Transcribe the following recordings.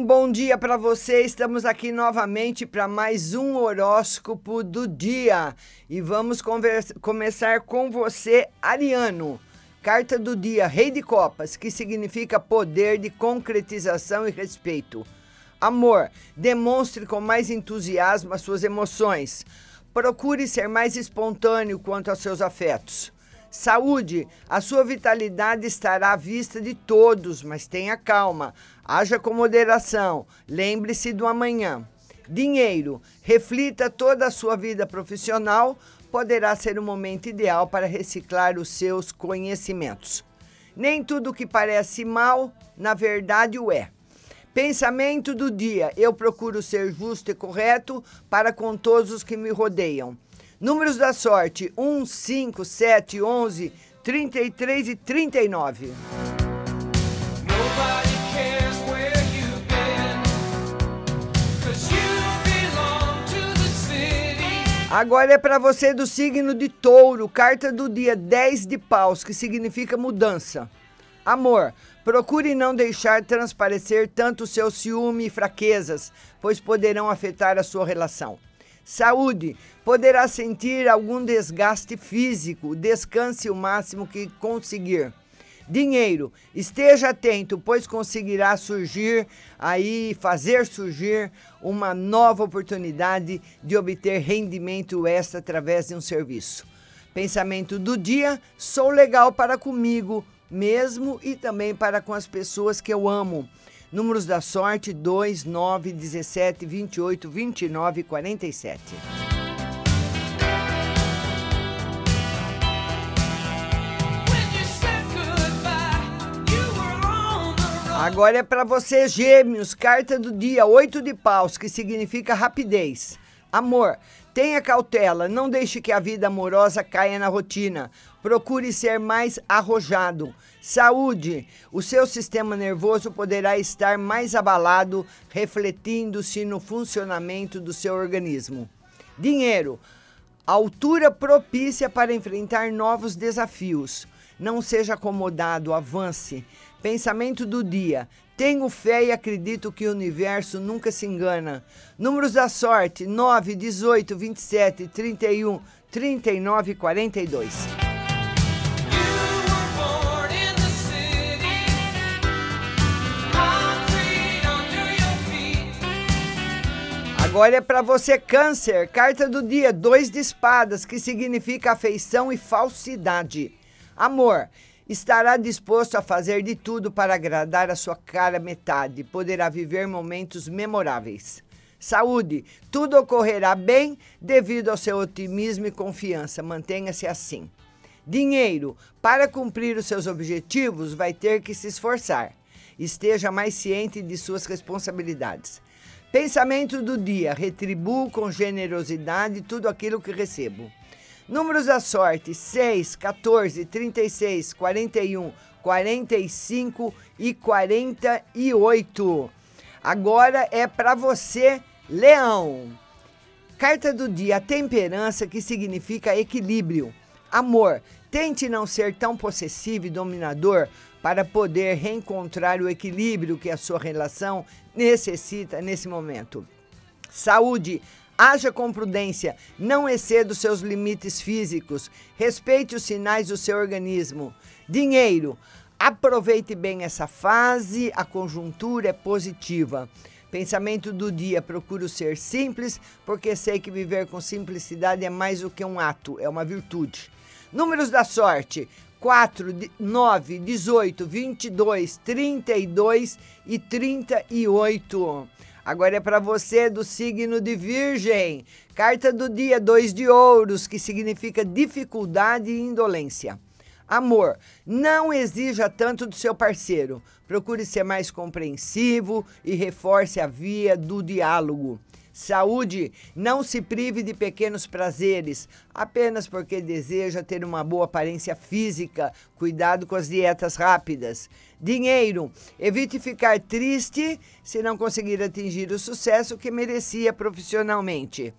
Leão, bom dia para você. Estamos aqui novamente para mais um horóscopo do dia. E vamos começar com você, Ariano. Carta do dia, Rei de Copas, que significa poder de concretização e respeito. Amor, demonstre com mais entusiasmo as suas emoções. Procure ser mais espontâneo quanto aos seus afetos. Saúde, a sua vitalidade estará à vista de todos, mas tenha calma. Haja com moderação. Lembre-se do amanhã. Dinheiro, reflita toda a sua vida profissional. Poderá ser o momento ideal para reciclar os seus conhecimentos. Nem tudo que parece mal, na verdade, o é. Pensamento do dia: eu procuro ser justo e correto para com todos os que me rodeiam. Números da sorte: 1, 5, 7, 11, 33 e 39. Agora é para você do signo de touro, carta do dia 10 de paus, que significa mudança. Amor, procure não deixar transparecer tanto seu ciúme e fraquezas, pois poderão afetar a sua relação. Saúde, poderá sentir algum desgaste físico, descanse o máximo que conseguir. Dinheiro, esteja atento, pois conseguirá surgir aí, fazer surgir uma nova oportunidade de obter rendimento extra através de um serviço. Pensamento do dia: sou legal para comigo mesmo e também para com as pessoas que eu amo. Números da sorte: 2, 9, 17, 28, 29 e 47. Agora é para você, Gêmeos, carta do dia, oito de paus, que significa rapidez. Amor, tenha cautela, não deixe que a vida amorosa caia na rotina. Procure ser mais arrojado. Saúde, o seu sistema nervoso poderá estar mais abalado, refletindo-se no funcionamento do seu organismo. Dinheiro, altura propícia para enfrentar novos desafios. Não seja acomodado, avance. Pensamento do dia. Tenho fé e acredito que o universo nunca se engana. Números da sorte: 9, 18, 27, 31, 39 e 42. Agora é para você, Câncer. Carta do dia: dois de espadas, que significa afeição e falsidade. Amor, estará disposto a fazer de tudo para agradar a sua cara metade. Poderá viver momentos memoráveis. Saúde, tudo ocorrerá bem devido ao seu otimismo e confiança. Mantenha-se assim. Dinheiro, para cumprir os seus objetivos, vai ter que se esforçar. Esteja mais ciente de suas responsabilidades. Pensamento do dia: retribuo com generosidade tudo aquilo que recebo. Números da sorte: 6, 14, 36, 41, 45 e 48. Agora é para você, Leão. Carta do dia: temperança, que significa equilíbrio. Amor, tente não ser tão possessivo e dominador para poder reencontrar o equilíbrio que a sua relação necessita nesse momento. Saúde, Haja com prudência, não exceda os seus limites físicos, respeite os sinais do seu organismo. Dinheiro, aproveite bem essa fase, a conjuntura é positiva. Pensamento do dia: procuro ser simples, porque sei que viver com simplicidade é mais do que um ato, é uma virtude. Números da sorte: 4, 9, 18, 22, 32 e 38. Agora é para você do signo de Virgem. Carta do dia, dois de ouros, que significa dificuldade e indolência. Amor, não exija tanto do seu parceiro. Procure ser mais compreensivo e reforce a via do diálogo. Saúde, não se prive de pequenos prazeres apenas porque deseja ter uma boa aparência física. Cuidado com as dietas rápidas. Dinheiro, evite ficar triste se não conseguir atingir o sucesso que merecia profissionalmente.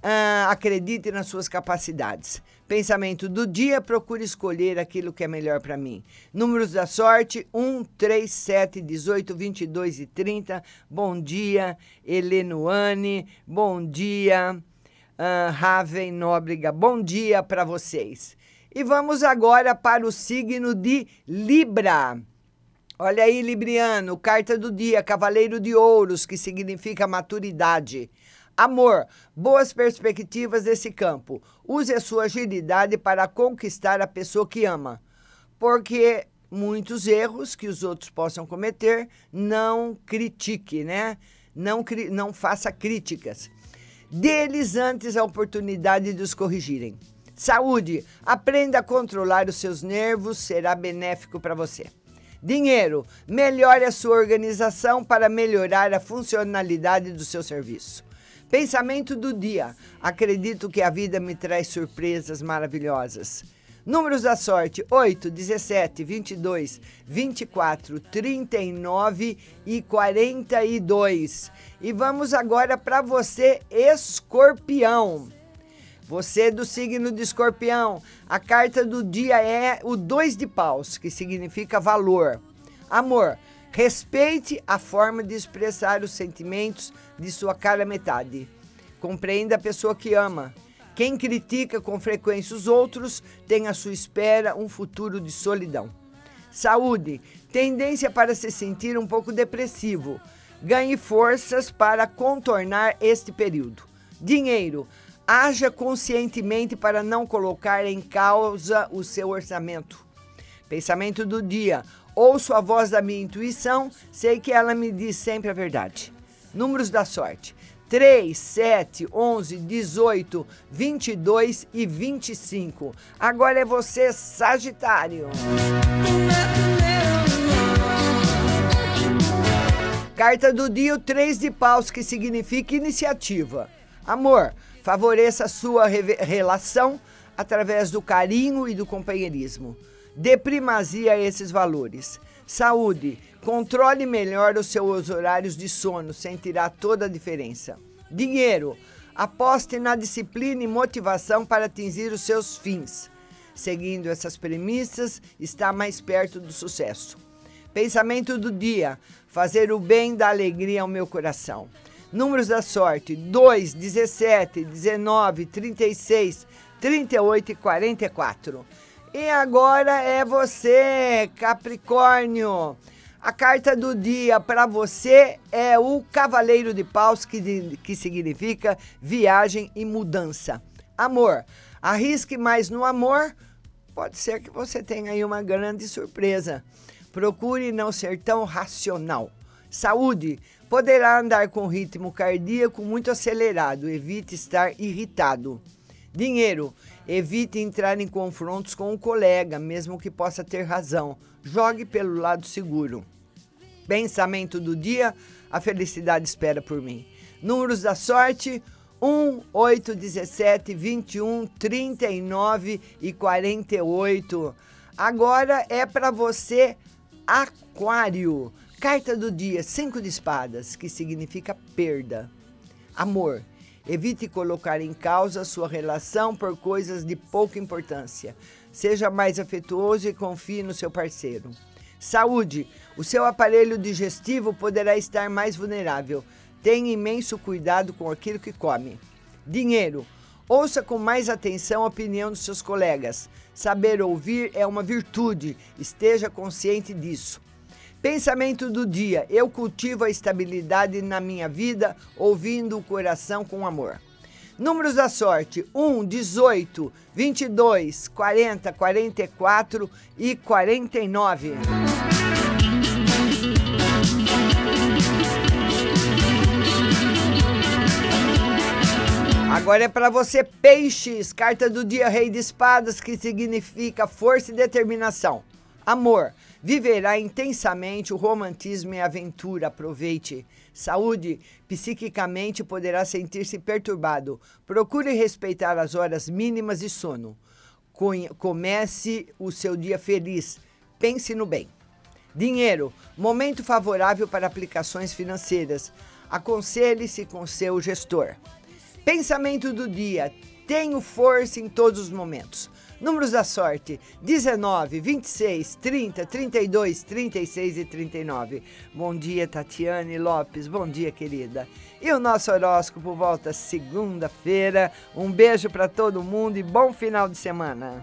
Ah, acredite nas suas capacidades. Pensamento do dia, procure escolher aquilo que é melhor para mim. Números da sorte: 1, 3, 7, 18, 22 e 30. Bom dia, Helenuane. Bom dia, uh, Raven Nóbrega. Bom dia para vocês. E vamos agora para o signo de Libra. Olha aí, Libriano, carta do dia, Cavaleiro de Ouros, que significa maturidade. Amor, boas perspectivas desse campo. Use a sua agilidade para conquistar a pessoa que ama. Porque muitos erros que os outros possam cometer, não critique, né? Não, não faça críticas. Dê-lhes antes a oportunidade de os corrigirem. Saúde, aprenda a controlar os seus nervos, será benéfico para você. Dinheiro, melhore a sua organização para melhorar a funcionalidade do seu serviço. Pensamento do dia. Acredito que a vida me traz surpresas maravilhosas. Números da sorte: 8, 17, 22, 24, 39 e 42. E vamos agora para você, escorpião. Você do signo de escorpião, a carta do dia é o dois de paus, que significa valor. Amor, Respeite a forma de expressar os sentimentos de sua cara metade. Compreenda a pessoa que ama. Quem critica com frequência os outros tem à sua espera um futuro de solidão. Saúde, tendência para se sentir um pouco depressivo. Ganhe forças para contornar este período. Dinheiro, haja conscientemente para não colocar em causa o seu orçamento. Pensamento do dia: Ouço a voz da minha intuição, sei que ela me diz sempre a verdade. Números da sorte: 3, 7, 11, 18, 22 e 25. Agora é você, Sagitário. Carta do dia, o 3 de paus, que significa iniciativa. Amor, favoreça a sua relação através do carinho e do companheirismo. Dê primazia a esses valores. Saúde. Controle melhor os seus horários de sono, sentirá toda a diferença. Dinheiro. Aposte na disciplina e motivação para atingir os seus fins. Seguindo essas premissas, está mais perto do sucesso. Pensamento do dia: fazer o bem dá alegria ao meu coração. Números da sorte: 2, 17, 19, 36, 38 e 44. E agora é você, Capricórnio. A carta do dia para você é o Cavaleiro de Paus, que, que significa viagem e mudança. Amor, arrisque mais no amor, pode ser que você tenha aí uma grande surpresa. Procure não ser tão racional. Saúde, poderá andar com ritmo cardíaco muito acelerado, evite estar irritado. Dinheiro, Evite entrar em confrontos com um colega, mesmo que possa ter razão. Jogue pelo lado seguro. Pensamento do dia: a felicidade espera por mim. Números da sorte: 1, 8, 17, 21, 39 e 48. Agora é para você, Aquário. Carta do dia: 5 de espadas, que significa perda. Amor. Evite colocar em causa sua relação por coisas de pouca importância. Seja mais afetuoso e confie no seu parceiro. Saúde. O seu aparelho digestivo poderá estar mais vulnerável. Tenha imenso cuidado com aquilo que come. Dinheiro. Ouça com mais atenção a opinião dos seus colegas. Saber ouvir é uma virtude. Esteja consciente disso. Pensamento do dia: eu cultivo a estabilidade na minha vida, ouvindo o coração com amor. Números da sorte: 1, 18, 22, 40, 44 e 49. Agora é para você, peixes, carta do dia Rei de Espadas, que significa força e determinação. Amor, viverá intensamente o romantismo e a aventura. Aproveite. Saúde, psiquicamente poderá sentir-se perturbado. Procure respeitar as horas mínimas de sono. Comece o seu dia feliz. Pense no bem. Dinheiro, momento favorável para aplicações financeiras. Aconselhe-se com seu gestor. Pensamento do dia: Tenho força em todos os momentos. Números da sorte: 19, 26, 30, 32, 36 e 39. Bom dia, Tatiane Lopes. Bom dia, querida. E o nosso horóscopo volta segunda-feira. Um beijo para todo mundo e bom final de semana.